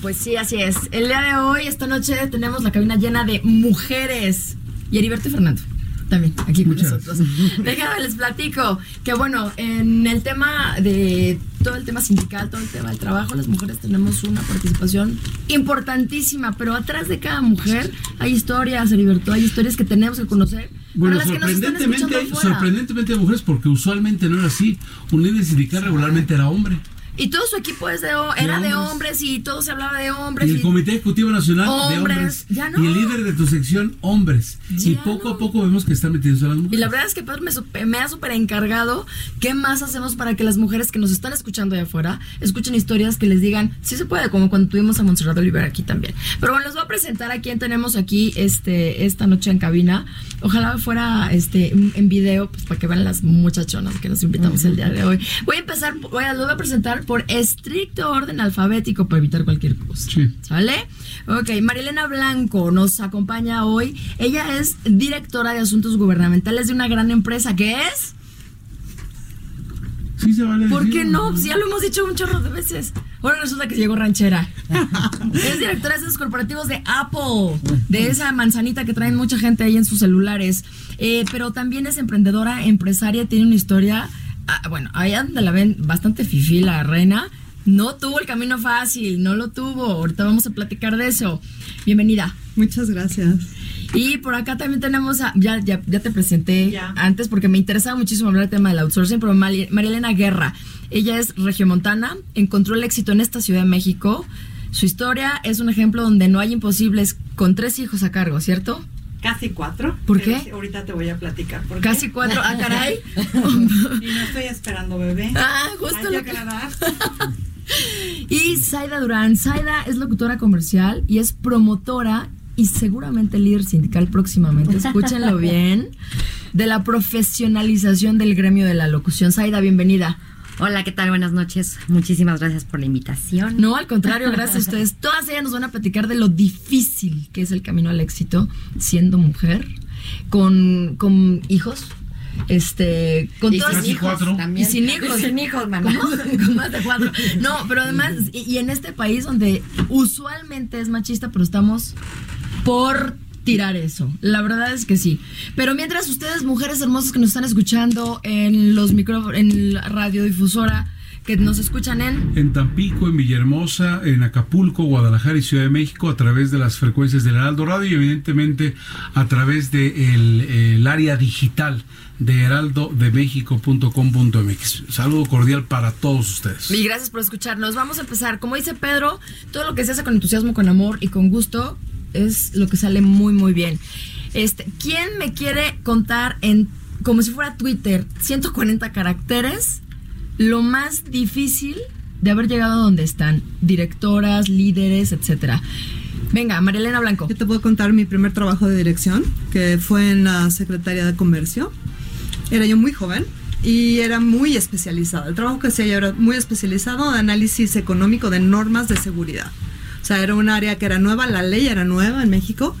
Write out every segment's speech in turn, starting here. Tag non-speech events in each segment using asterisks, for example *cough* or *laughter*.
Pues sí, así es. El día de hoy, esta noche, tenemos la cabina llena de mujeres. Y Heriberto y Fernando. También, aquí con nosotros. Déjame les platico que, bueno, en el tema de todo el tema sindical, todo el tema del trabajo, las mujeres tenemos una participación importantísima, pero atrás de cada mujer hay historias, Heriberto, hay historias que tenemos que conocer. Bueno, sorprendentemente, sorprendentemente hay mujeres, porque usualmente no era así. Un líder sindical regularmente era hombre. Y todo su equipo es de, era de hombres. y todo se hablaba de hombres. Y el y- Comité Ejecutivo Nacional de Hombres, no. Y el líder de tu sección, hombres. y poco no. a poco vemos que están metiéndose a las Y mujeres. la verdad es que Pedro me, supe- me ha súper encargado qué más hacemos para que las mujeres que nos están escuchando allá afuera escuchen historias que les digan, sí se puede, como cuando tuvimos a Montserrat Oliver aquí también. Pero bueno, les voy a presentar a quién tenemos aquí este, esta noche en cabina. Ojalá fuera este, en video, pues para que vean las muchachonas que nos invitamos el día de hoy. Voy a empezar, voy a, lo voy a presentar por estricto orden alfabético para evitar cualquier cosa. Sí. ¿Sale? Ok, Marilena Blanco nos acompaña hoy. Ella es directora de asuntos gubernamentales de una gran empresa que es. Sí se vale ¿Por qué no? Si ya lo hemos dicho un chorro de veces. Ahora resulta que llegó ranchera. *laughs* es directora de esos corporativos de Apple, de esa manzanita que traen mucha gente ahí en sus celulares. Eh, pero también es emprendedora, empresaria, tiene una historia. Ah, bueno, ahí donde la ven bastante fifí la reina. No tuvo el camino fácil, no lo tuvo. Ahorita vamos a platicar de eso. Bienvenida. Muchas gracias. Y por acá también tenemos a, ya, ya, ya te presenté Ya. antes porque me interesaba muchísimo hablar del tema del outsourcing, pero María Elena Guerra, ella es regiomontana, encontró el éxito en esta Ciudad de México. Su historia es un ejemplo donde no hay imposibles con tres hijos a cargo, ¿cierto? Casi cuatro. ¿Por qué? ahorita te voy a platicar. ¿por qué? Casi cuatro, ah, caray. *laughs* Y no estoy esperando bebé. Ah, justo Hay lo que aclarar. *laughs* Y Zaida Durán. Zaida es locutora comercial y es promotora y seguramente líder sindical próximamente. Escúchenlo *laughs* bien. De la profesionalización del gremio de la locución. Zaida, bienvenida. Hola, ¿qué tal? Buenas noches. Muchísimas gracias por la invitación. No, al contrario, gracias a ustedes. *laughs* Todas ellas nos van a platicar de lo difícil que es el camino al éxito siendo mujer, con, con hijos. Este, con Y todas sin hijos cuatro. Y sin hijos. Sin hijos, mamá. ¿Cómo? Con más de cuatro. No, pero además, y, y en este país donde usualmente es machista, pero estamos por tirar eso. La verdad es que sí. Pero mientras ustedes, mujeres hermosas que nos están escuchando en los micrófonos, en la radiodifusora, que nos escuchan en En Tampico, en Villahermosa, en Acapulco, Guadalajara y Ciudad de México a través de las frecuencias del Heraldo Radio y evidentemente a través del de el área digital de heraldodemexico.com.mx. Saludo cordial para todos ustedes. Y gracias por escucharnos. Vamos a empezar. Como dice Pedro, todo lo que se hace con entusiasmo, con amor y con gusto es lo que sale muy, muy bien. Este, ¿Quién me quiere contar en, como si fuera Twitter, 140 caracteres, lo más difícil de haber llegado a donde están? Directoras, líderes, etcétera. Venga, Marilena Blanco. Yo te puedo contar mi primer trabajo de dirección, que fue en la Secretaría de Comercio. Era yo muy joven y era muy especializado. El trabajo que hacía yo era muy especializado de análisis económico de normas de seguridad. O sea, era un área que era nueva, la ley era nueva en México.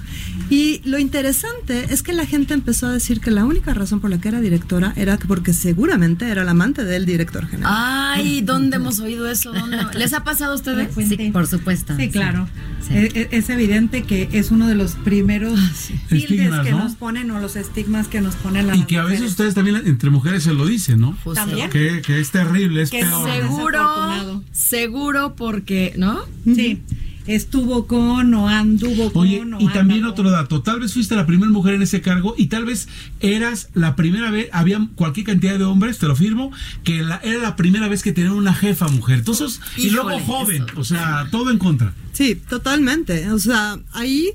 Y lo interesante es que la gente empezó a decir que la única razón por la que era directora era que porque seguramente era la amante del director general. Ay, ¿dónde hemos oído eso? ¿Dónde? *laughs* ¿Les ha pasado a ustedes? Sí, por supuesto. Sí, claro. Sí. Es, es- es evidente que es uno de los primeros tildes Estigmas, que ¿no? nos ponen o los estigmas que nos ponen las Y que a veces mujeres. ustedes también entre mujeres se lo dicen, ¿no? También. Que, que es terrible, es Que peor. Seguro, seguro porque, ¿no? Sí, estuvo con o anduvo con Oye, o y también anda otro con. dato, tal vez fuiste la primera mujer en ese cargo y tal vez eras la primera vez, había cualquier cantidad de hombres, te lo firmo, que la- era la primera vez que tenían una jefa mujer. Entonces, y luego Híjole, joven, eso. o sea, todo en contra. Sí, totalmente. O sea, ahí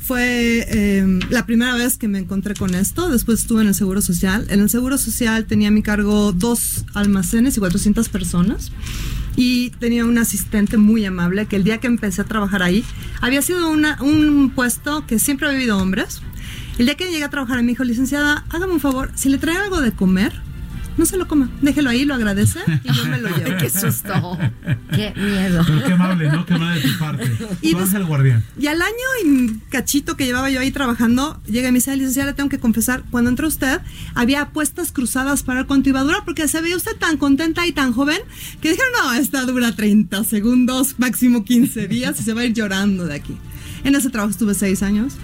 fue eh, la primera vez que me encontré con esto. Después estuve en el Seguro Social. En el Seguro Social tenía a mi cargo dos almacenes y 400 personas. Y tenía un asistente muy amable que el día que empecé a trabajar ahí había sido un puesto que siempre había habido hombres. El día que llegué a trabajar me dijo, licenciada, hágame un favor, si le trae algo de comer, no se lo coma, déjelo ahí, lo agradece y yo me lo *laughs* llevo. Qué susto. Qué miedo. Pero qué amable, ¿no? Qué amable de tu parte. Y Tú eres el guardián. Y al año y cachito que llevaba yo ahí trabajando, llega y me dice, licenciada, le tengo que confesar, cuando entró usted, había apuestas cruzadas para ver cuánto iba a durar, porque se veía usted tan contenta y tan joven, que dijeron, no, esta dura 30 segundos, máximo 15 días, y se va a ir llorando de aquí. En ese trabajo estuve seis años.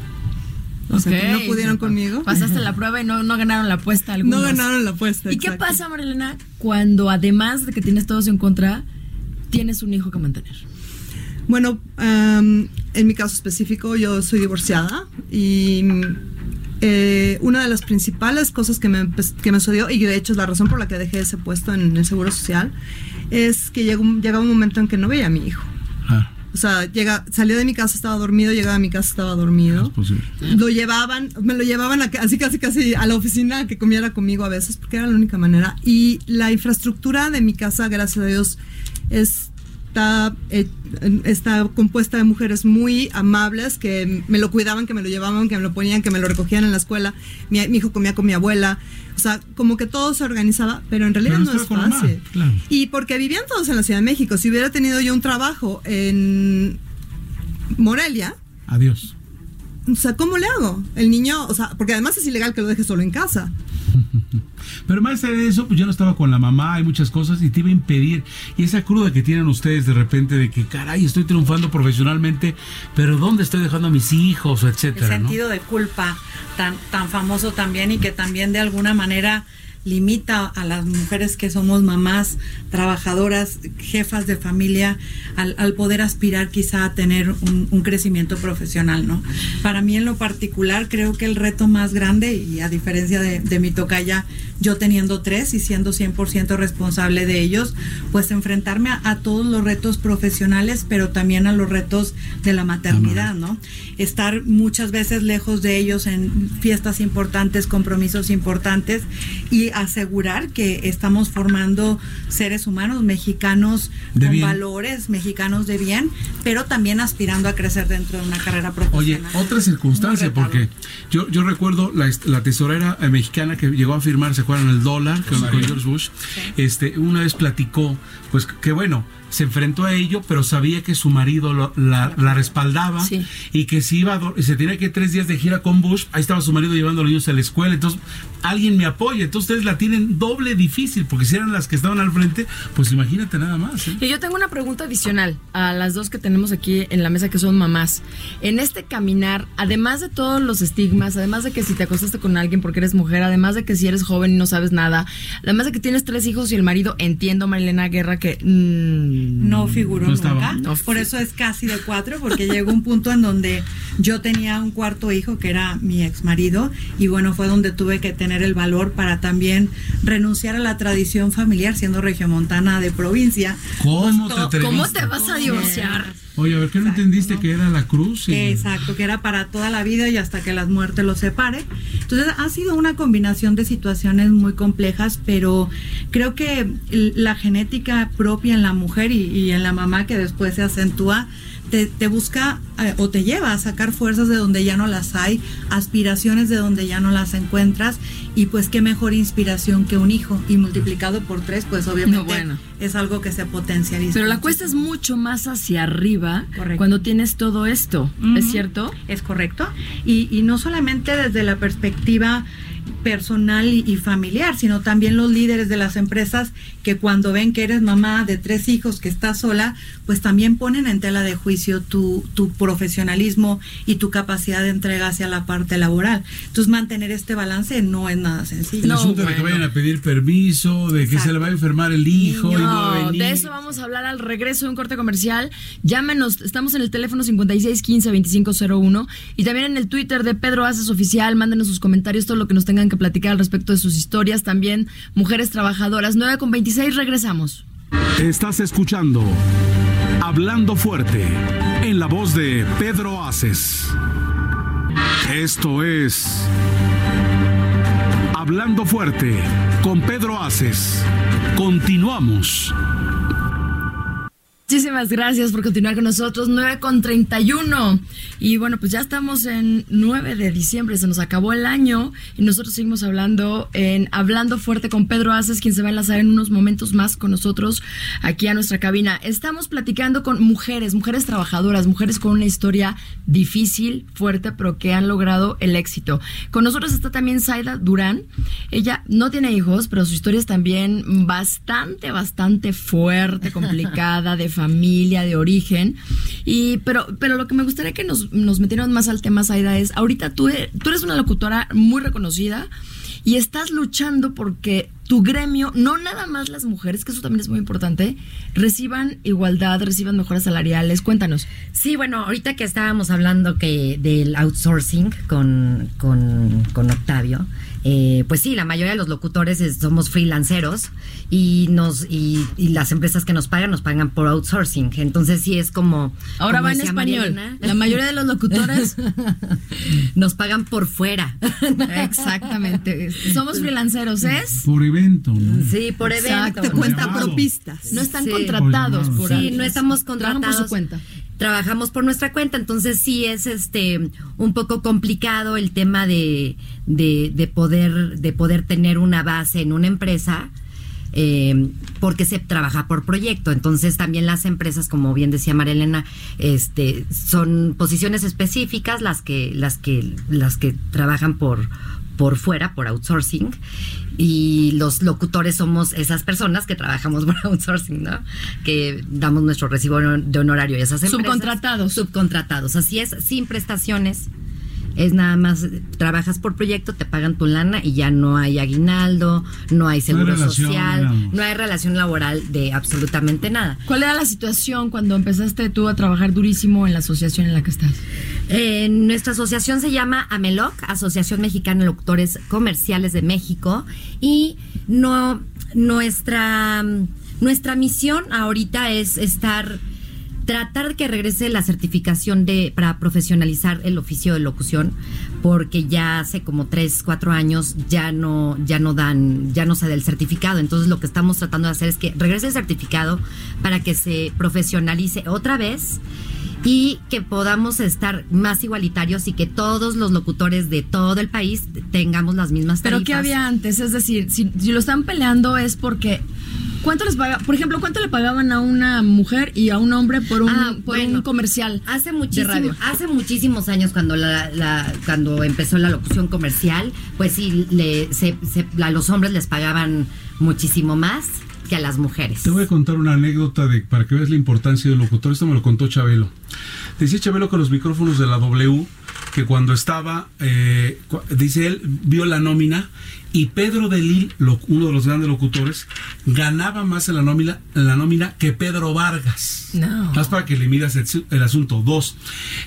O sea, que no pudieron conmigo. Pasaste la prueba y no, no ganaron la apuesta algunos. No ganaron la apuesta. ¿Y qué pasa, Marilena, cuando además de que tienes todo eso en contra, tienes un hijo que mantener? Bueno, en mi caso específico, yo soy divorciada y eh, una de las principales cosas que me, empe- que me sucedió, y de hecho es la razón por la que dejé ese puesto en el Seguro Social, es que llegó, llegaba un momento en que no veía a mi hijo. Ah, O sea, llega, salía de mi casa, estaba dormido, llegaba a mi casa, estaba dormido. es posible. Lo llevaban, me lo llevaban a- así casi casi a la oficina que comiera conmigo a veces, porque era la única manera. Y la infraestructura de mi casa, gracias a Dios, está, eh, está compuesta de mujeres muy amables que me lo cuidaban, que me lo llevaban, que me lo ponían, que me lo recogían en la escuela. Mi, mi hijo comía con mi abuela. O sea, como que todo se organizaba, pero en realidad Pero no es con mamá, fácil. claro. Y porque vivían todos en la Ciudad de México. Si hubiera tenido yo un trabajo en Morelia, Adiós. o sea, ¿cómo le hago? El niño, o sea, porque además es ilegal que lo deje solo en casa. *laughs* Pero más allá de eso, pues yo no estaba con la mamá, hay muchas cosas y te iba a impedir. Y esa cruda que tienen ustedes de repente de que, caray, estoy triunfando profesionalmente, pero ¿dónde estoy dejando a mis hijos, el etcétera, ¿no? sentido de culpa tan, tan famoso también y que también de alguna manera limita a las mujeres que somos mamás, trabajadoras, jefas de familia, al, al poder aspirar quizá a tener un, un crecimiento profesional, ¿no? Para mí en lo particular creo que el reto más grande, y a diferencia de, de mi tocaya, yo teniendo tres y siendo 100% responsable de ellos, pues enfrentarme a, a todos los retos profesionales, pero también a los retos de la maternidad, ¿no? Estar muchas veces lejos de ellos en fiestas importantes, compromisos importantes y asegurar que estamos formando seres humanos mexicanos De con bien. valores, mexicanos de bien, pero también aspirando a crecer dentro de una carrera Oye, profesional. otra circunstancia, porque yo, yo recuerdo la, la tesorera eh, mexicana que llegó a firmar, ¿se acuerdan? El dólar con, con George Bush. Este, una vez platicó, pues que bueno, se enfrentó a ello, pero sabía que su marido lo- la, la respaldaba Sí. y que si iba a se tenía que ir tres días de gira con Bush, ahí estaba su marido llevando a los niños a la escuela, entonces alguien me apoya, entonces ustedes la tienen doble difícil, porque si eran las que estaban al frente, pues imagínate nada más. ¿eh? Y yo tengo una pregunta adicional a las dos que tenemos aquí en la mesa que son mamás. En este caminar, además de todos los estigmas, además de que si te acostaste con alguien porque eres mujer, además de que si eres joven y no sabes nada, además de que tienes tres hijos y el marido, entiendo Marilena Guerra que... mm, no figuró No nunca. No Por eso es casi de cuatro, porque llegó un punto en donde yo tenía un cuarto hijo que era mi ex marido, y bueno, fue donde tuve que tener el valor para también renunciar a la tradición familiar, siendo regiomontana de provincia. ¿Cómo Pues, te? ¿Cómo te vas a divorciar? Oye, a ver, ¿qué no entendiste ¿no? que era la cruz? Y- Exacto, que era para toda la vida y hasta que la muerte los separe. Entonces ha sido una combinación de situaciones muy complejas, pero creo que la genética propia en la mujer y, y en la mamá que después se acentúa, te, te busca eh, o te lleva a sacar fuerzas de donde ya no las hay, aspiraciones de donde ya no las encuentras y pues qué mejor inspiración que un hijo y multiplicado por tres, pues obviamente No, bueno. es algo que se potencializa. Pero la cuesta es mucho más hacia arriba Correcto. cuando tienes todo esto, ¿es cierto? Es correcto. Y, y no solamente desde la perspectiva personal y, y familiar, sino también los líderes de las empresas que cuando ven que eres mamá de tres hijos, que estás sola, pues también ponen en tela de juicio tu, tu profesionalismo y tu capacidad de entrega hacia la parte laboral. Entonces mantener este balance no es nada sencillo. El No, asunto de que bueno. vayan a pedir permiso, de que se Exacto. le va a enfermar el hijo y no va a No, venir. de eso vamos a hablar al regreso de un corte comercial. Llámenos, estamos en el teléfono 5615-2501 y también en el Twitter de Pedro Aces Oficial. Mándenos sus comentarios, todo lo que nos tengan que platicar al respecto de sus historias. También mujeres trabajadoras. 9 con 26, regresamos. Estás escuchando Hablando Fuerte en la voz de Pedro Aces. Esto es Hablando Fuerte con Pedro Aces. Continuamos. Muchísimas gracias por continuar con nosotros. 9 con 31. Y bueno, pues ya estamos en 9 de diciembre. Se nos acabó el año y nosotros seguimos hablando en Hablando Fuerte con Pedro Aces, quien se va a enlazar en unos momentos más con nosotros aquí a nuestra cabina. Estamos platicando con mujeres, mujeres trabajadoras, mujeres con una historia difícil, fuerte, pero que han logrado el éxito. Con nosotros está también Zaida Durán. Ella no tiene hijos, pero su historia es también bastante, bastante fuerte, *laughs* complicada, de familia, de origen. Y, pero, pero lo que me gustaría que nos, nos metieran más al tema, Zaida, es, ahorita tú, tú eres una locutora muy reconocida y estás luchando porque tu gremio, no nada más las mujeres, que eso también es muy importante, reciban igualdad, reciban mejoras salariales. Cuéntanos. Sí, bueno, ahorita que estábamos hablando que del outsourcing con, con, con Octavio, eh, pues sí, la mayoría de los locutores somos freelanceros y nos y, las empresas que nos pagan nos pagan por outsourcing. Entonces sí es como ahora va en español. la mayoría de los locutores *laughs* nos pagan por fuera. *laughs* Exactamente. Somos freelanceros, ¿es? Por evento. Sí, por evento. Te cuenta propistas. No están contratados por Sí, no estamos contratados. por su cuenta trabajamos por nuestra cuenta, entonces sí es este un poco complicado el tema de, de, poder de poder tener una base en una empresa. Eh, porque se trabaja por proyecto. Entonces también las empresas, como bien decía Marilena, este, son posiciones específicas las que, las que, las que trabajan por, por fuera, por outsourcing y los locutores somos esas personas que trabajamos *laughs* por outsourcing, ¿no? Que damos nuestro recibo de honorario a esas empresas. Subcontratados. Subcontratados, así es, sin prestaciones es nada más trabajas por proyecto, te pagan tu lana y ya no hay aguinaldo, no hay seguro social, no hay relación laboral de absolutamente nada. ¿Cuál era la situación cuando empezaste tú a trabajar durísimo en la asociación en la que estás? Eh, nuestra asociación se llama AMELOC, Asociación Mexicana de Locutores Comerciales de México, y no nuestra nuestra misión ahorita es estar tratar de que regrese la certificación de para profesionalizar el oficio de locución porque ya hace como tres cuatro años ya no ya no dan ya no se da el certificado. Entonces lo que estamos tratando de hacer es que regrese el certificado para que se profesionalice otra vez y que podamos estar más igualitarios y que todos los locutores de todo el país tengamos las mismas tarifas. Pero ¿qué había antes? Es decir, si, si lo están peleando es porque ¿Cuánto les paga? Por ejemplo, ¿cuánto le pagaban a una mujer y a un hombre por un, ah, por un comercial? Hace muchísimo, hace muchísimos años cuando la, cuando empezó la locución comercial, pues sí, le, a los hombres les pagaban muchísimo más que a las mujeres. Te voy a contar una anécdota de para que veas la importancia del locutor. Esto me lo contó Chabelo. Decía Chabelo que los micrófonos de la W, que cuando estaba, eh, dice él, vio la nómina y Pedro de Lil, uno de los grandes locutores, ganaba más en la nómina, en la nómina que Pedro Vargas. No. Más para que le midas el, asunto. Dos,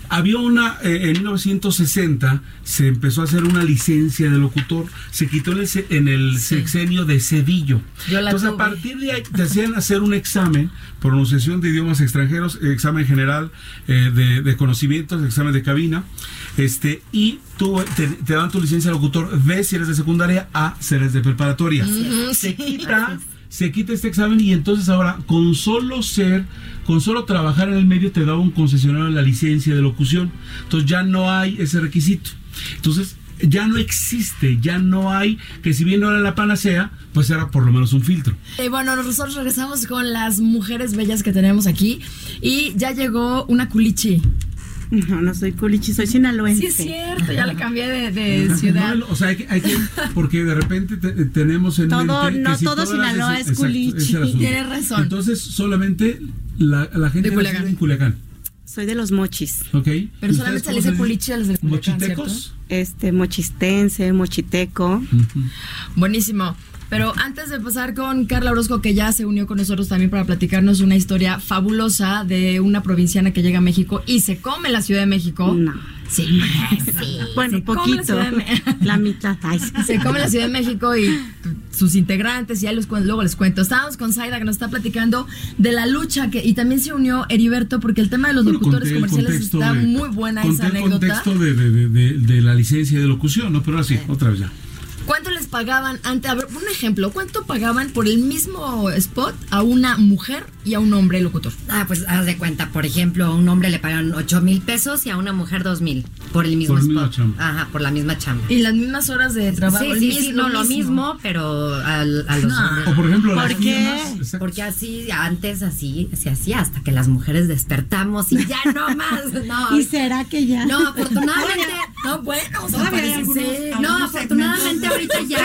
había una, eh, en 1960 se empezó a hacer una licencia de locutor, se quitó en el, sexenio de Cedillo. Entonces a partir de ahí te hacían hacer un examen, pronunciación de idiomas extranjeros, examen general eh, de, de conocimientos, examen de cabina, este, y tú te, dan tu licencia de locutor, B si eres de secundaria, A si eres de preparatoria. se *laughs* quita se quita este examen y entonces ahora con solo ser, con solo trabajar en el medio te da un concesionario la licencia de locución. Entonces ya no hay ese requisito. Entonces ya no existe, ya no hay, que si bien no era la panacea, pues era por lo menos un filtro. Y bueno, nosotros regresamos con las mujeres bellas que tenemos aquí y ya llegó una culichi. No, no soy culichi, soy sinaloense. Sí, es cierto, ya le cambié de, ciudad. o sea, hay que, hay que, porque de repente tenemos en todo, mente no todo Sinaloa es, culichi. Tienes razón. Entonces, solamente la, la gente de en Culiacán. Soy de los mochis. Ok. Pero solamente se le dice culichi a los de Culiacán, ¿Mochitecos? Este, mochistense, mochiteco. Buenísimo. Pero antes de pasar con Carla Orozco, que ya se unió con nosotros también para platicarnos una historia fabulosa de una provinciana que llega a México y se come la Ciudad de México. No. Sí, sí. Bueno, poquito. *laughs* La, mitad. Se come la Ciudad de México y sus integrantes, y ya los, luego les cuento. Estábamos con Zaida que nos está platicando de la lucha que y también se unió Heriberto porque el tema de los locutores comerciales está muy buena esa anécdota. El contexto de, de, la licencia de locución, ¿no? Pero así, otra vez ya. ¿Cuánto les pagaban antes? A ver, un ejemplo, ¿cuánto pagaban por el mismo spot a una mujer y a un hombre locutor? Ah, pues haz de cuenta, por ejemplo, a un hombre le pagan 8 mil pesos y a una mujer 2 mil por el mismo Por la misma spot. chamba. Ajá, por la misma chamba. Y las mismas horas de trabajo. Sí, sí, sí, no, lo mismo, pero al- a, los No. hombres. O por ejemplo, las ¿Por qué? mismas- exacto. Porque así, antes así, se hacía hasta que las mujeres despertamos y ya no más. *laughs* No, ¿Y será que ya? no afortunadamente. *laughs* No, bueno, o sea, parece algunos-. No, afortunadamente segmentos. ahorita ya.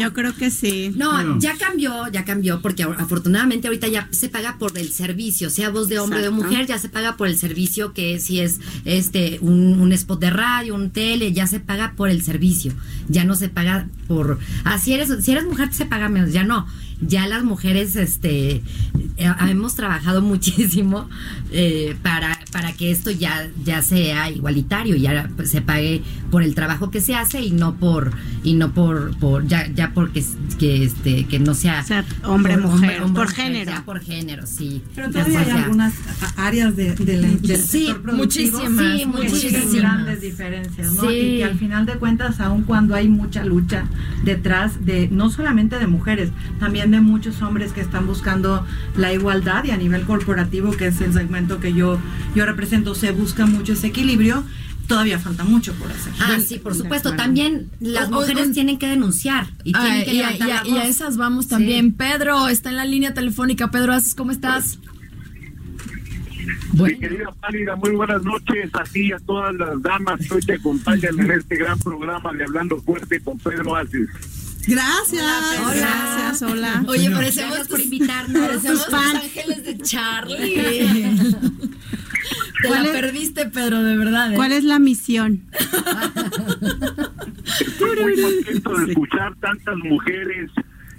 Yo creo que sí. No, ya cambió, ya cambió, porque afortunadamente ahorita ya se paga por el servicio, sea voz de hombre o de mujer, ya se paga por el servicio que si es este un, un spot de radio, un tele, ya se paga por el servicio, ya no se paga por ah, si eres si eres mujer se paga menos, ya no. Ya las mujeres este eh, hemos trabajado *laughs* muchísimo eh, para para que esto ya ya sea igualitario, ya se pague por el trabajo que se hace y no por y no por por ya ya porque que este que no sea O sea, hombre, mujer, por género. ya por género, sí. Pero todavía hay algunas áreas de, de la- del Sí, sector productivo muchísimas, sí, muchísimas. grandes diferencias, ¿no? Sí. Y que al final de cuentas, aun cuando hay mucha lucha detrás de, no solamente de mujeres, también de muchos hombres que están buscando la igualdad y a nivel corporativo, que es el segmento que yo, yo represento, se busca mucho ese equilibrio, todavía falta mucho por hacer. Ah, sí, por supuesto. También las mujeres tienen que denunciar y tienen Ay, que y, a, levantar y a- la y a voz. esas vamos también. Pedro está en la línea telefónica. Pedro, ¿haces cómo estás? Mi querida Pálida, muy buenas noches a ti y a todas las damas que hoy te acompañan en este gran programa de Hablando Fuerte con Pedro Aces. Gracias. Gracias, hola. Oye, parecemos Gracias por tus- invitarnos. Parecemos Tus los ángeles de Charlie. Te ¿Cuál la es- perdiste, Pedro, de verdad. ¿eh? ¿Cuál es la misión? Estoy muy contento de escuchar tantas mujeres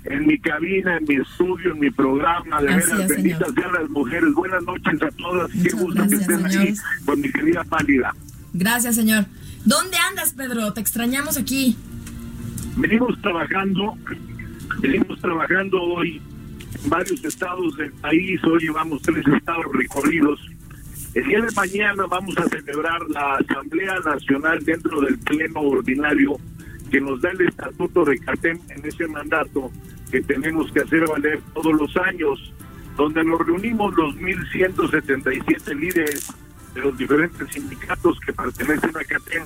en mi cabina, en mi estudio, en mi programa. De Así veras, benditas sean las mujeres. Buenas noches a todas. Qué Muchas gusto que estén señor. aquí con mi querida Pálida. Gracias, señor. ¿Dónde andas, Pedro? Te extrañamos aquí. Venimos trabajando, venimos trabajando hoy en varios estados del país. Hoy llevamos tres estados recorridos. El día de mañana vamos a celebrar la Asamblea Nacional dentro del Pleno Ordinario que nos da el Estatuto de CATEM en ese mandato que tenemos que hacer valer todos los años, donde nos reunimos los 1.177 líderes de los diferentes sindicatos que pertenecen a CATEM,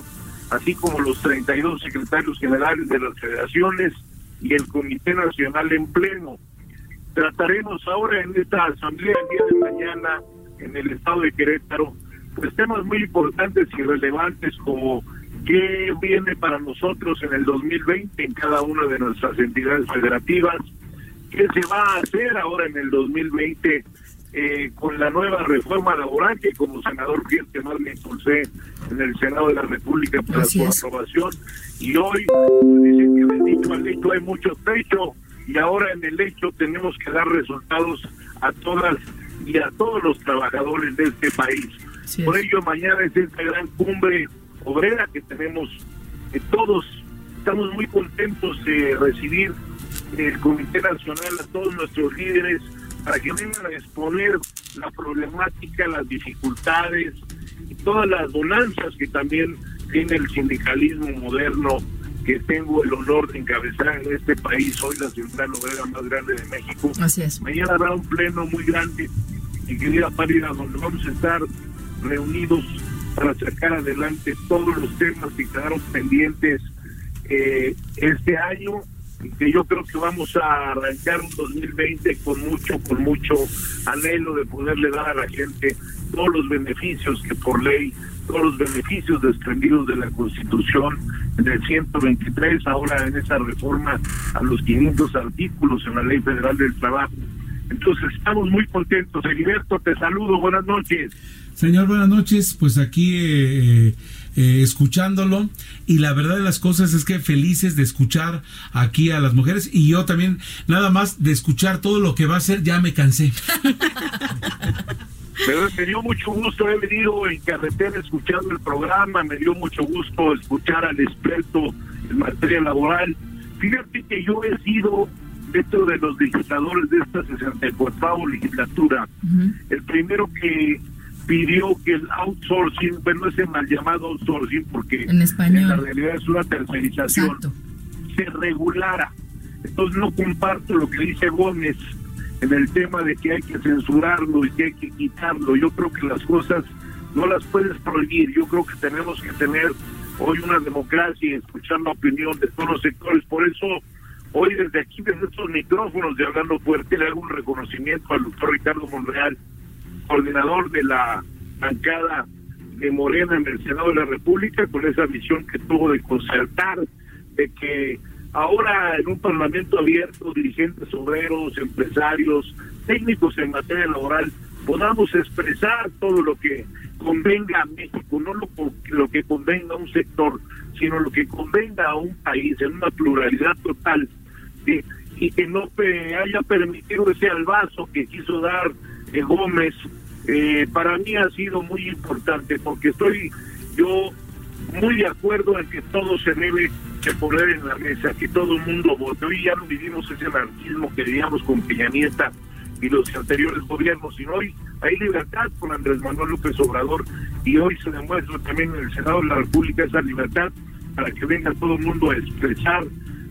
así como los 32 secretarios generales de las federaciones y el Comité Nacional en pleno. Trataremos ahora en esta asamblea el día de mañana en el estado de Querétaro, pues temas muy importantes y relevantes como qué viene para nosotros en el 2020 en cada una de nuestras entidades federativas, qué se va a hacer ahora en el 2020 eh, con la nueva reforma laboral que como senador fui el que más le impulsé en el Senado de la República para Así su es. aprobación y hoy pues, dicen que bendito al hecho hay mucho trecho y ahora en el hecho tenemos que dar resultados a todas y a todos los trabajadores de este país. Así Por es. ello mañana es esta gran cumbre obrera que tenemos eh, todos. Estamos muy contentos de recibir el Comité Nacional a todos nuestros líderes para que vengan a exponer la problemática, las dificultades y todas las bonanzas que también tiene el sindicalismo moderno que tengo el honor de encabezar en este país, hoy la ciudad obrera más grande de México. Así es. Mañana habrá un pleno muy grande, mi querida Pálida, donde vamos a estar reunidos para sacar adelante todos los temas que quedaron pendientes eh, este año que yo creo que vamos a arrancar un 2020 con mucho, con mucho anhelo de poderle dar a la gente todos los beneficios que por ley, todos los beneficios desprendidos de la Constitución en el 123, ahora en esa reforma a los 500 artículos en la Ley Federal del Trabajo. Entonces estamos muy contentos. Heriberto, te saludo, buenas noches. Señor, buenas noches. Pues aquí eh, eh, escuchándolo y la verdad de las cosas es que felices de escuchar aquí a las mujeres y yo también nada más de escuchar todo lo que va a hacer ya me cansé. *laughs* Pero me dio mucho gusto, he venido en carretera escuchando el programa, me dio mucho gusto escuchar al experto en materia laboral. Fíjate que yo he sido dentro de los legisladores de esta 64 legislatura, el primero que pidió que el outsourcing, bueno, ese mal llamado outsourcing, porque En español. la realidad es una tercerización, Exacto. se regulara. Entonces no comparto lo que dice Gómez en el tema de que hay que censurarlo y que hay que quitarlo. Yo creo que las cosas no las puedes prohibir. Yo creo que tenemos que tener hoy una democracia y escuchar la opinión de todos los sectores. Por eso hoy desde aquí, desde estos micrófonos de Hablando Fuerte, le hago un reconocimiento al doctor Ricardo Monreal, coordinador de la bancada de Morena en el Senado de la República, con esa visión que tuvo de concertar, de que ahora en un parlamento abierto, dirigentes obreros, empresarios, técnicos en materia laboral, podamos expresar todo lo que convenga a México, no lo, lo que convenga a un sector, sino lo que convenga a un país en una pluralidad total y que no haya permitido ese albazo que quiso dar eh, Gómez, eh, para mí ha sido muy importante porque estoy yo muy de acuerdo en que todo se debe de poner en la mesa, que todo el mundo vote. Hoy ya no vivimos ese anarquismo que vivíamos con Peña Nieta y los anteriores gobiernos, sino hoy hay libertad con Andrés Manuel López Obrador y hoy se demuestra también en el Senado de la República esa libertad para que venga todo el mundo a expresar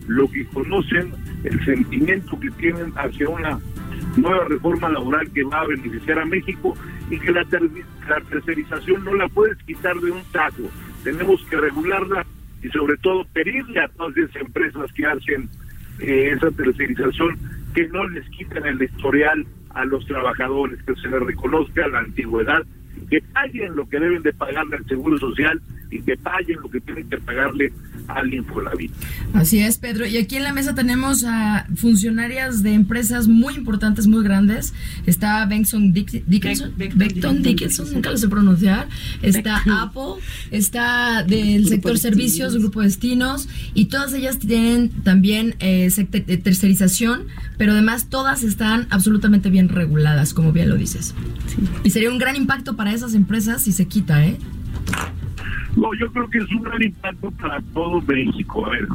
lo que conocen, el sentimiento que tienen hacia una nueva reforma laboral que va a beneficiar a México y que la, la tercerización no la puedes quitar de un taco. Tenemos que regularla y sobre todo pedirle a todas esas empresas que hacen eh, esa tercerización que no les quiten el historial a los trabajadores, que se les reconozca la antigüedad, que paguen lo que deben de pagarle al Seguro Social y que paguen lo que tienen que pagarle al Infonavit. Así es, Pedro. Y aquí en la mesa tenemos a funcionarias de empresas muy importantes, muy grandes. Está Benson Dickinson, Beckton Dickinson, nunca lo sé pronunciar. Está Apple, está del sector servicios, Grupo Destinos, y todas ellas tienen también eh, eh, tercerización, pero además todas están absolutamente bien reguladas, como bien lo dices. Y sería un gran impacto para esas empresas si se quita, ¿eh? No, yo creo que es un gran impacto para todo México. A ver,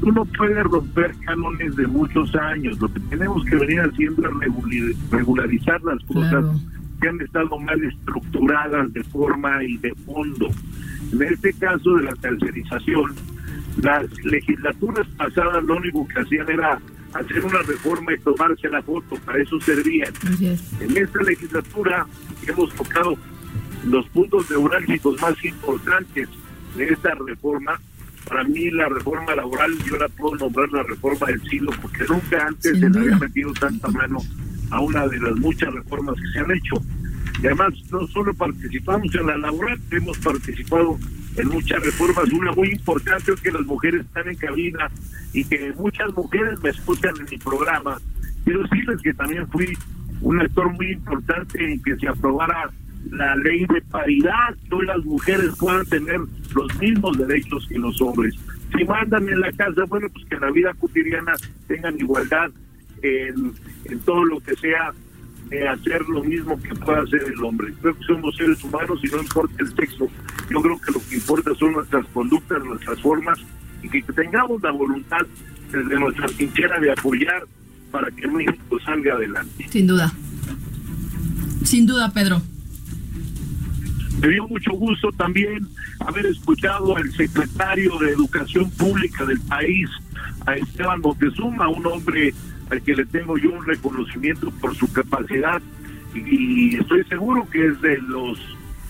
tú no puedes romper cánones de muchos años. Lo que tenemos que venir haciendo es regularizar las cosas que han estado mal estructuradas de forma y de fondo. En este caso de la tercerización, las legislaturas pasadas lo único que hacían era hacer una reforma y tomarse la foto, para eso servían. En esta legislatura hemos tocado los puntos neurálgicos más importantes de esta reforma, para mí la reforma laboral, yo la puedo nombrar la reforma del siglo, porque nunca antes se le había metido tanta mano a una de las muchas reformas que se han hecho. Y además, no solo participamos en la laboral, hemos participado en muchas reformas. Una muy importante es que las mujeres están en cabina y que muchas mujeres me escuchan en mi programa. Quiero decirles que también fui un actor muy importante en que se aprobara la ley de paridad, hoy las mujeres puedan tener los mismos derechos que los hombres. Si mandan en la casa, bueno, pues que en la vida cotidiana tengan igualdad en, en todo lo que sea de hacer lo mismo que pueda hacer el hombre. Creo que somos seres humanos y no importa el sexo. Yo creo que lo que importa son nuestras conductas, nuestras formas y que tengamos la voluntad desde nuestra trinchera de apoyar para que México salga adelante. Sin duda. Sin duda, Pedro. Me dio mucho gusto también haber escuchado al secretario de Educación Pública del país, a Esteban Montezuma, un hombre al que le tengo yo un reconocimiento por su capacidad y estoy seguro que es de los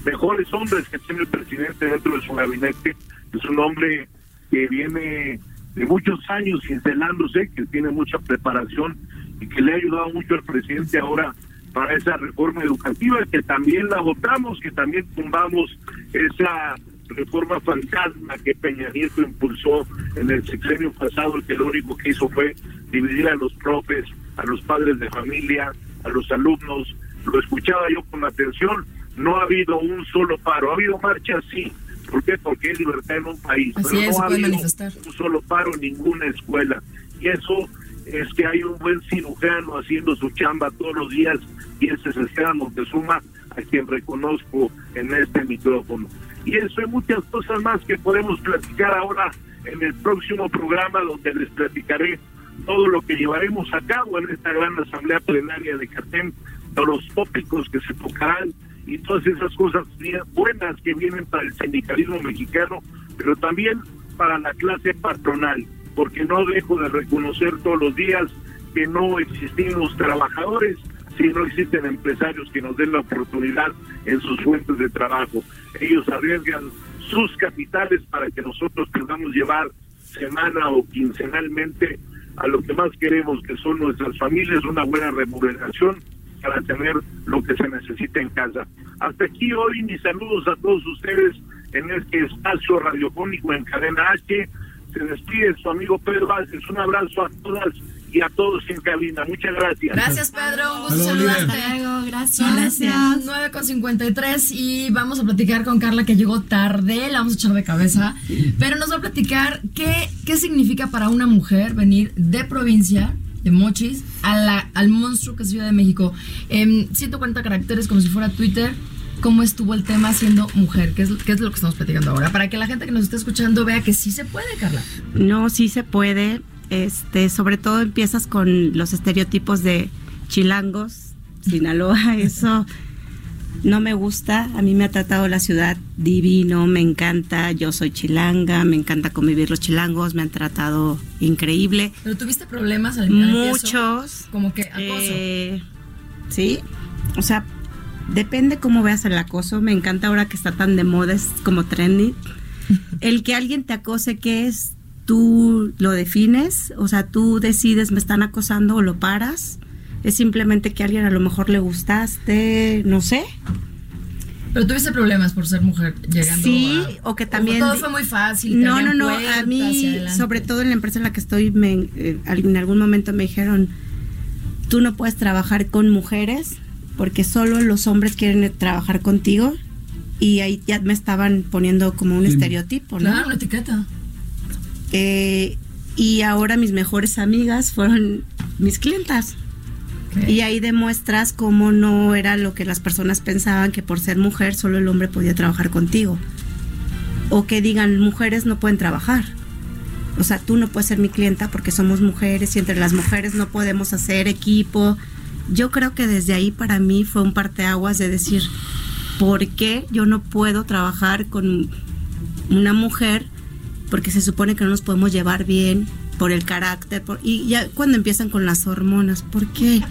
mejores hombres que tiene el presidente dentro de su gabinete. Es un hombre que viene de muchos años instalándose, que tiene mucha preparación y que le ha ayudado mucho al presidente ahora para esa reforma educativa, que también la votamos, que también tumbamos esa reforma fantasma que Peña Nieto impulsó en el sexenio pasado, que lo único que hizo fue dividir a los profes, a los padres de familia, a los alumnos. Lo escuchaba yo con atención. No ha habido un solo paro. Ha habido marchas, sí. ¿Por qué? Porque hay libertad en un país. pero no ha habido manifestar. un solo paro en ninguna escuela. Y eso es que hay un buen cirujano haciendo su chamba todos los días y ese es Esteban Montezuma, a quien reconozco en este micrófono. Y eso hay muchas cosas más que podemos platicar ahora en el próximo programa donde les platicaré todo lo que llevaremos a cabo en esta gran asamblea plenaria de CATEM, todos los tópicos que se tocarán y todas esas cosas buenas que vienen para el sindicalismo mexicano, pero también para la clase patronal. Porque no dejo de reconocer todos los días que no existimos trabajadores, si no existen empresarios que nos den la oportunidad en sus fuentes de trabajo. Ellos arriesgan sus capitales para que nosotros podamos llevar semana o quincenalmente a lo que más queremos, que son nuestras familias, una buena remuneración para tener lo que se necesita en casa. Hasta aquí hoy mis saludos a todos ustedes en este espacio radiofónico en Cadena H. Se despide su amigo Pedro Vázquez. Un abrazo a todas y a todos en cabina. Muchas gracias. Gracias, Pedro. Un gusto saludarte. Gracias. Gracias. 9 con 53 y vamos a platicar con Carla que llegó tarde, la vamos a echar de cabeza, pero nos va a platicar qué, qué significa para una mujer venir de provincia de Mochis a la, al monstruo que es Ciudad de México. En 140 caracteres como si fuera Twitter. ¿Cómo estuvo el tema siendo mujer? ¿Qué es, ¿Qué es lo que estamos platicando ahora? Para que la gente que nos está escuchando vea que sí se puede, Carla. No, sí se puede. Este, sobre todo empiezas con los estereotipos de chilangos, *laughs* Sinaloa, eso no me gusta. A mí me ha tratado la ciudad divino, me encanta. Yo soy chilanga, me encanta convivir los chilangos, me han tratado increíble. ¿Pero tuviste problemas al, Muchos. Como que acoso. Eh, sí, o sea, depende cómo veas el acoso. Me encanta ahora que está tan de moda, es como trendy. *laughs* El que alguien te acose, ¿qué es? Tú lo defines, o sea, tú decides, me están acosando o lo paras. Es simplemente que a alguien a lo mejor le gustaste, no sé. Pero tuviste problemas por ser mujer llegando Sí, a- o que también... todo fue muy fácil. No, no, no. A mí, sobre todo en la empresa en la que estoy, me, eh, en algún momento me dijeron, tú no puedes trabajar con mujeres porque solo los hombres quieren trabajar contigo. Y ahí ya me estaban poniendo como un Sí. estereotipo, ¿no? Claro, una etiqueta. Eh, y ahora mis mejores amigas fueron mis clientas. Ok. Y ahí demuestras cómo no era lo que las personas pensaban, que por ser mujer solo el hombre podía trabajar contigo. O que digan, mujeres no pueden trabajar. O sea, tú no puedes ser mi clienta porque somos mujeres y entre las mujeres no podemos hacer equipo. Yo creo que desde ahí para mí fue un parteaguas de decir, ¿por qué yo no puedo trabajar con una mujer? Porque se supone que no nos podemos llevar bien por el carácter. por- y ya cuando empiezan con las hormonas, ¿por qué?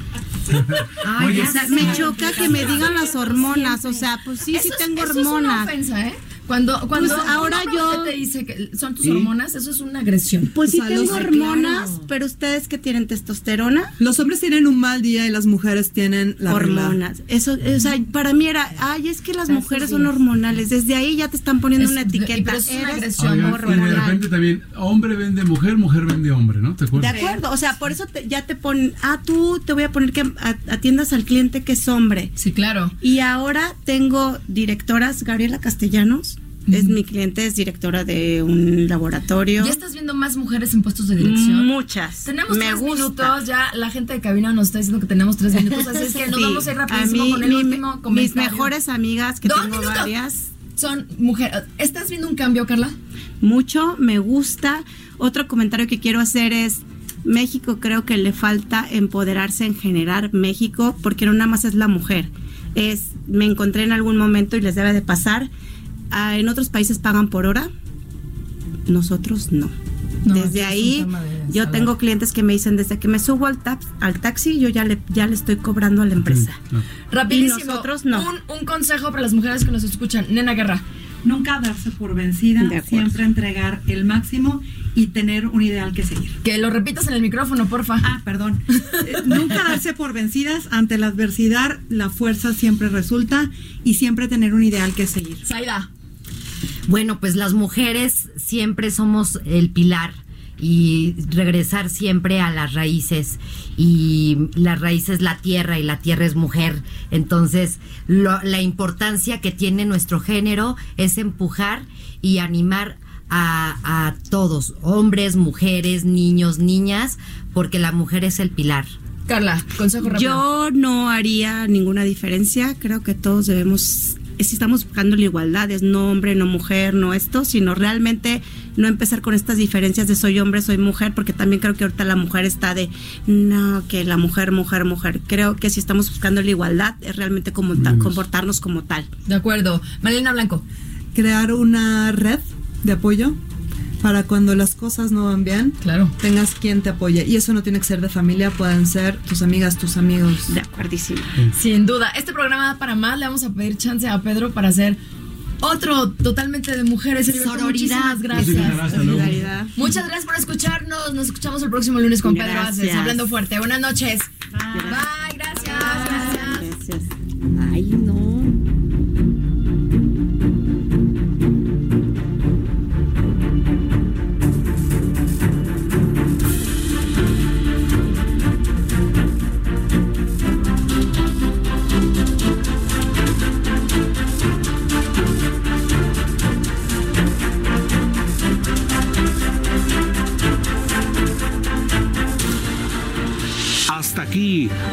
*laughs* Ay, Oye, o sea, me choca que me digan las hormonas. O sea, pues sí, sí es- tengo eso Es una hormonas. ofensa, ¿eh? Cuando, cuando Pues ahora yo- te dice que son tus Sí. hormonas, eso es una agresión. Pues sí O sea, tengo hormonas, claro. pero ustedes que tienen testosterona, Los hombres tienen un mal día y las mujeres tienen la regla. hormonas. Eso, o sea, para mí era, ay, es que las mujeres son hormonales. Desde ahí ya te están poniendo Es- una etiqueta. pero es una Eres agresión Oigan, y de hormonal. repente también, hombre vende mujer, mujer vende hombre, ¿no? ¿Te De acuerdas? acuerdo, o sea, por eso te- ya te ponen, ah, tú te voy a poner que atiendas al cliente que es hombre. Sí, claro. Y ahora tengo directoras, Gabriela Castellanos, es mi cliente, es directora de un laboratorio. Ya estás viendo más mujeres en puestos de dirección. Muchas. Tenemos Me tres gusta. minutos, ya la gente de cabina nos está diciendo que tenemos tres minutos, así es que *laughs* nos Sí. vamos a ir A rapidísimo mí, con el mi- último mis comentario. mejores amigas, que tengo minutos. varias, Son mujeres. ¿Estás viendo un cambio, Carla? mucho, me gusta. Otro comentario que quiero hacer es, México creo que le falta empoderarse en generar México, porque no nada más es la mujer. Es, me encontré en algún momento y les debe de pasar, en otros países pagan por hora, nosotros no. Desde ahí, yo saber. tengo clientes que me dicen, desde que me subo al, tax- al taxi, yo ya le, ya le estoy cobrando a la empresa. Claro. Rapidísimo. Y nosotros no. Un, un consejo para las mujeres que nos escuchan. Nena Guerra. Nunca darse por vencida, siempre entregar el máximo y tener un ideal que seguir. Que lo repitas en el micrófono, porfa. Ah, perdón. *laughs* Eh, Nunca darse por vencidas ante la adversidad, la fuerza siempre resulta y siempre tener un ideal que seguir. Saida. Bueno, pues las mujeres siempre somos el pilar y regresar siempre a las raíces y la raíz es la tierra y la tierra es mujer. Entonces, lo- la importancia que tiene nuestro género es empujar y animar a, a todos, hombres, mujeres, niños, niñas, porque la mujer es el pilar. Carla, consejo rápido. Yo no haría ninguna diferencia. Creo que todos debemos, si estamos buscando la igualdad, es no hombre, no mujer, no esto, sino realmente no empezar con estas diferencias de soy hombre, soy mujer, porque también creo que ahorita la mujer está de no, que la mujer, mujer, mujer. Creo que si estamos buscando la igualdad, es realmente como ta- comportarnos como tal. De acuerdo. Malena Blanco. Crear una red de apoyo para cuando las cosas no van bien, claro. tengas quien te apoye. Y eso no tiene que ser de familia, pueden ser tus amigas, tus amigos. De acuerdísimo. Sin duda. Este programa da para más. Le vamos a pedir chance a Pedro para hacer otro totalmente de mujeres. Sororidad. Muchísimas gracias. Muchas gracias por escucharnos. Nos escuchamos el próximo lunes con Pedro. Aces. Hablando fuerte. Buenas noches. Bye. Gracias. Gracias. Gracias.